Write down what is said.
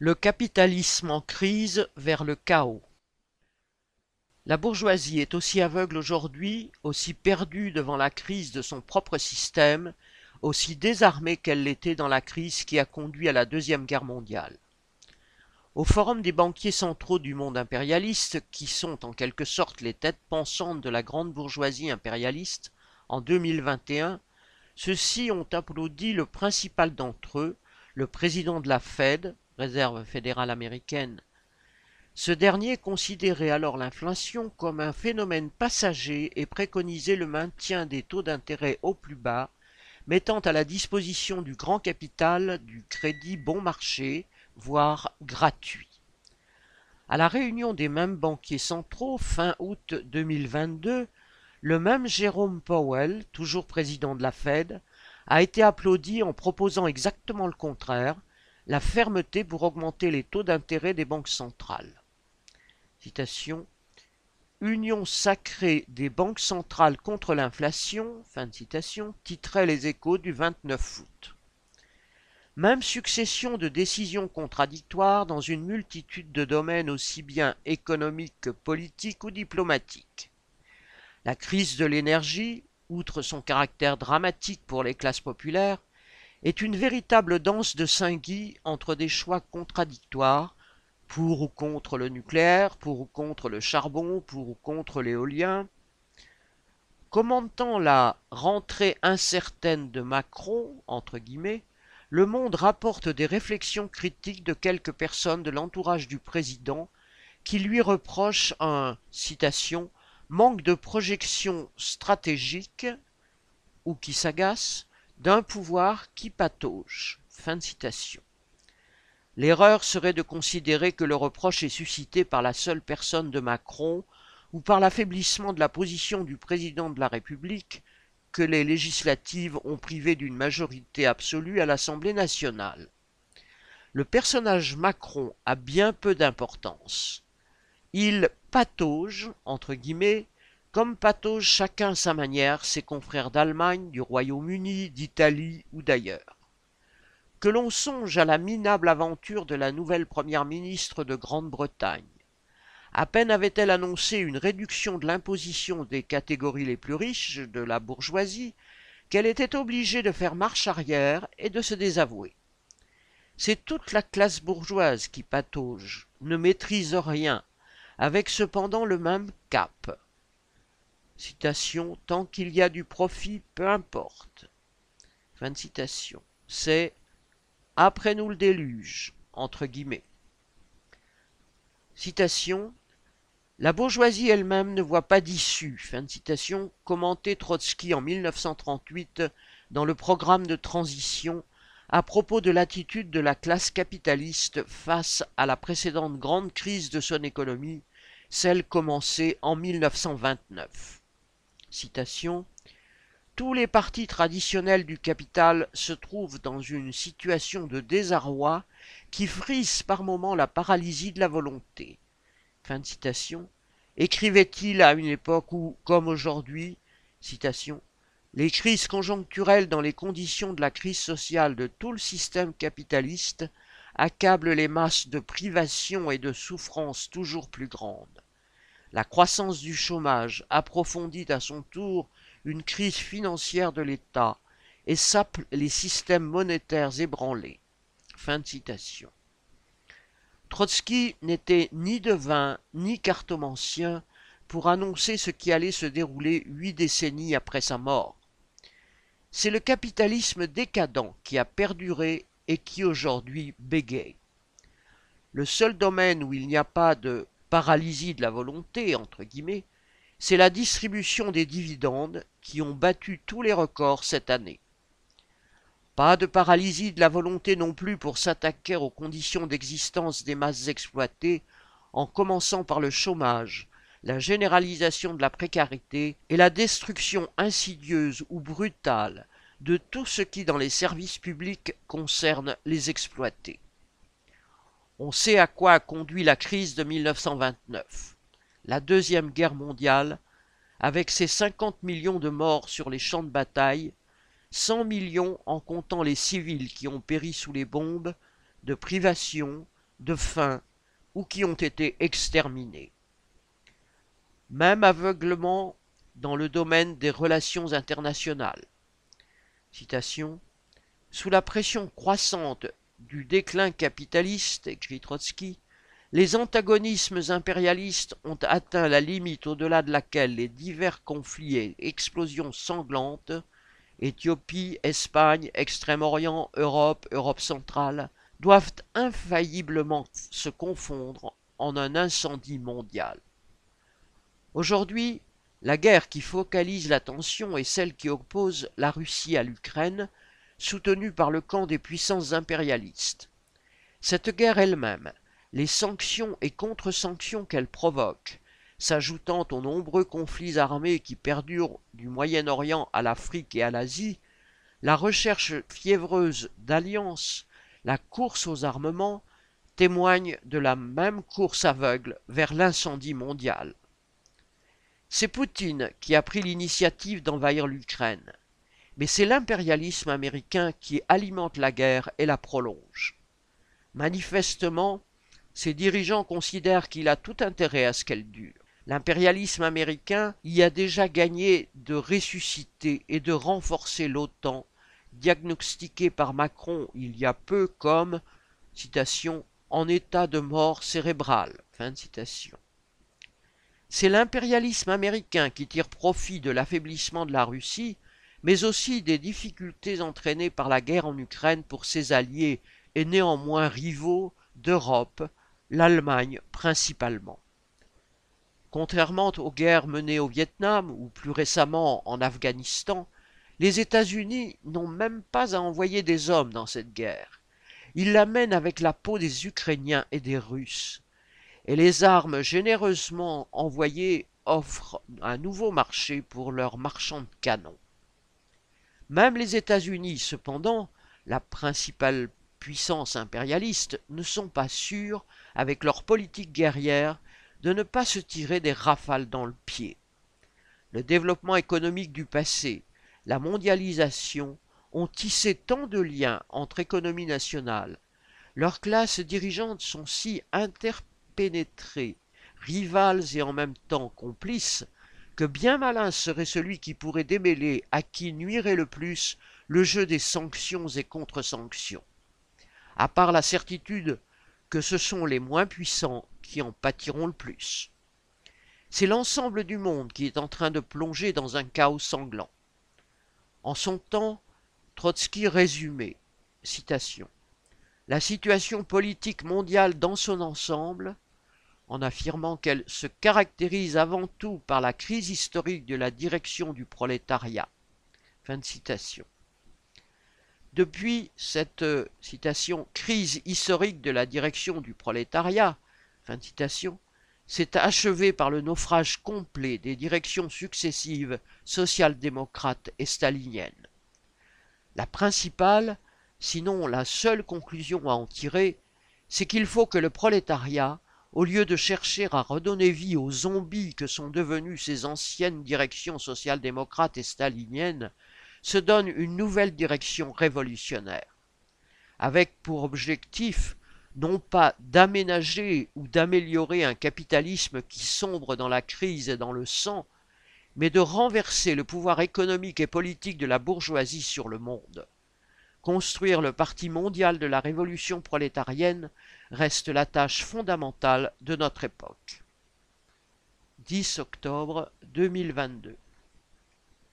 Le capitalisme en crise vers le chaos. La bourgeoisie est aussi aveugle aujourd'hui, aussi perdue devant la crise de son propre système, aussi désarmée qu'elle l'était dans la crise qui a conduit à la Deuxième Guerre mondiale. Au forum des banquiers centraux du monde impérialiste, qui sont en quelque sorte les têtes pensantes de la grande bourgeoisie impérialiste, en 2021, ceux-ci ont applaudi le principal d'entre eux, le président de la Fed, réserve fédérale américaine. Ce dernier considérait alors l'inflation comme un phénomène passager et préconisait le maintien des taux d'intérêt au plus bas, mettant à la disposition du grand capital du crédit bon marché, voire gratuit. À la réunion des mêmes banquiers centraux fin août 2022, le même Jérôme Powell, toujours président de la Fed, a été applaudi en proposant exactement le contraire, la fermeté pour augmenter les taux d'intérêt des banques centrales. Union sacrée des banques centrales contre l'inflation, titrait les échos du 29 août. Même succession de décisions contradictoires dans une multitude de domaines aussi bien économiques que politiques ou diplomatiques. La crise de l'énergie, outre son caractère dramatique pour les classes populaires, est une véritable danse de Saint-Guy entre des choix contradictoires, pour ou contre le nucléaire, pour ou contre le charbon, pour ou contre l'éolien. Commentant la rentrée incertaine de Macron, entre guillemets, le Monde rapporte des réflexions critiques de quelques personnes de l'entourage du président qui lui reprochent un, citation, manque de projection stratégique ou qui s'agacent d'un pouvoir qui patauge. Fin de citation. L'erreur serait de considérer que le reproche est suscité par la seule personne de Macron ou par l'affaiblissement de la position du président de la République que les législatives ont privé d'une majorité absolue à l'Assemblée nationale. Le personnage Macron a bien peu d'importance. Il patauge, entre guillemets, comme patauge chacun sa manière ses confrères d'Allemagne, du Royaume-Uni, d'Italie ou d'ailleurs. Que l'on songe à la minable aventure de la nouvelle première ministre de Grande-Bretagne. À peine avait-elle annoncé une réduction de l'imposition des catégories les plus riches de la bourgeoisie qu'elle était obligée de faire marche arrière et de se désavouer. C'est toute la classe bourgeoise qui patauge, ne maîtrise rien, avec cependant le même cap. Tant qu'il y a du profit, peu importe. C'est Après nous le déluge, entre guillemets. Citation La bourgeoisie elle-même ne voit pas d'issue. Fin de citation. Commenté Trotsky en 1938 dans le programme de transition à propos de l'attitude de la classe capitaliste face à la précédente grande crise de son économie, celle commencée en 1929. Tous les partis traditionnels du capital se trouvent dans une situation de désarroi qui frise par moments la paralysie de la volonté. Écrivait-il à une époque où, comme aujourd'hui, les crises conjoncturelles dans les conditions de la crise sociale de tout le système capitaliste accablent les masses de privations et de souffrances toujours plus grandes. La croissance du chômage approfondit à son tour une crise financière de l'État et sape les systèmes monétaires ébranlés. Fin de citation. Trotsky n'était ni devin ni cartomancien pour annoncer ce qui allait se dérouler huit décennies après sa mort. C'est le capitalisme décadent qui a perduré et qui aujourd'hui bégaye. Le seul domaine où il n'y a pas de paralysie de la volonté, entre guillemets, c'est la distribution des dividendes qui ont battu tous les records cette année. Pas de paralysie de la volonté non plus pour s'attaquer aux conditions d'existence des masses exploitées, en commençant par le chômage, la généralisation de la précarité et la destruction insidieuse ou brutale de tout ce qui dans les services publics concerne les exploités. On sait à quoi a conduit la crise de 1929, la Deuxième Guerre mondiale, avec ses 50 millions de morts sur les champs de bataille, 100 millions en comptant les civils qui ont péri sous les bombes, de privations, de faim ou qui ont été exterminés. Même aveuglement dans le domaine des relations internationales. Sous la pression croissante du déclin capitaliste, écrit Trotsky, les antagonismes impérialistes ont atteint la limite au-delà de laquelle les divers conflits et explosions sanglantes Éthiopie, Espagne, Extrême-Orient, Europe, Europe centrale doivent infailliblement se confondre en un incendie mondial. Aujourd'hui, la guerre qui focalise l'attention est celle qui oppose la Russie à l'Ukraine, soutenue par le camp des puissances impérialistes. Cette guerre elle-même, les sanctions et contre-sanctions qu'elle provoque, s'ajoutant aux nombreux conflits armés qui perdurent du Moyen-Orient à l'Afrique et à l'Asie, la recherche fiévreuse d'alliances, la course aux armements, témoignent de la même course aveugle vers l'incendie mondial. C'est Poutine qui a pris l'initiative d'envahir l'Ukraine, mais c'est l'impérialisme américain qui alimente la guerre et la prolonge. Manifestement, ses dirigeants considèrent qu'il a tout intérêt à ce qu'elle dure. L'impérialisme américain y a déjà gagné de ressusciter et de renforcer l'OTAN, diagnostiqué par Macron il y a peu comme, citation, en état de mort cérébrale. C'est l'impérialisme américain qui tire profit de l'affaiblissement de la Russie, mais aussi des difficultés entraînées par la guerre en Ukraine pour ses alliés et néanmoins rivaux d'Europe l'Allemagne principalement. Contrairement aux guerres menées au Vietnam ou plus récemment en Afghanistan, les États-Unis n'ont même pas à envoyer des hommes dans cette guerre. Ils la mènent avec la peau des Ukrainiens et des Russes. Et les armes généreusement envoyées offrent un nouveau marché pour leurs marchands de canons. Même les États-Unis, cependant, la principale puissances impérialistes ne sont pas sûrs, avec leur politique guerrière, de ne pas se tirer des rafales dans le pied. Le développement économique du passé, la mondialisation ont tissé tant de liens entre économies nationales, leurs classes dirigeantes sont si interpénétrées, rivales et en même temps complices, que bien malin serait celui qui pourrait démêler à qui nuirait le plus le jeu des sanctions et contre-sanctions à part la certitude que ce sont les moins puissants qui en pâtiront le plus. C'est l'ensemble du monde qui est en train de plonger dans un chaos sanglant. En son temps, Trotsky résumait, citation, la situation politique mondiale dans son ensemble, en affirmant qu'elle se caractérise avant tout par la crise historique de la direction du prolétariat. Depuis cette euh, citation crise historique de la direction du prolétariat, fin de s'est achevée par le naufrage complet des directions successives social-démocrates et staliniennes. La principale, sinon la seule conclusion à en tirer, c'est qu'il faut que le prolétariat, au lieu de chercher à redonner vie aux zombies que sont devenues ces anciennes directions social-démocrates et staliniennes, se donne une nouvelle direction révolutionnaire, avec pour objectif non pas d'aménager ou d'améliorer un capitalisme qui sombre dans la crise et dans le sang, mais de renverser le pouvoir économique et politique de la bourgeoisie sur le monde. Construire le parti mondial de la révolution prolétarienne reste la tâche fondamentale de notre époque. 10 octobre 2022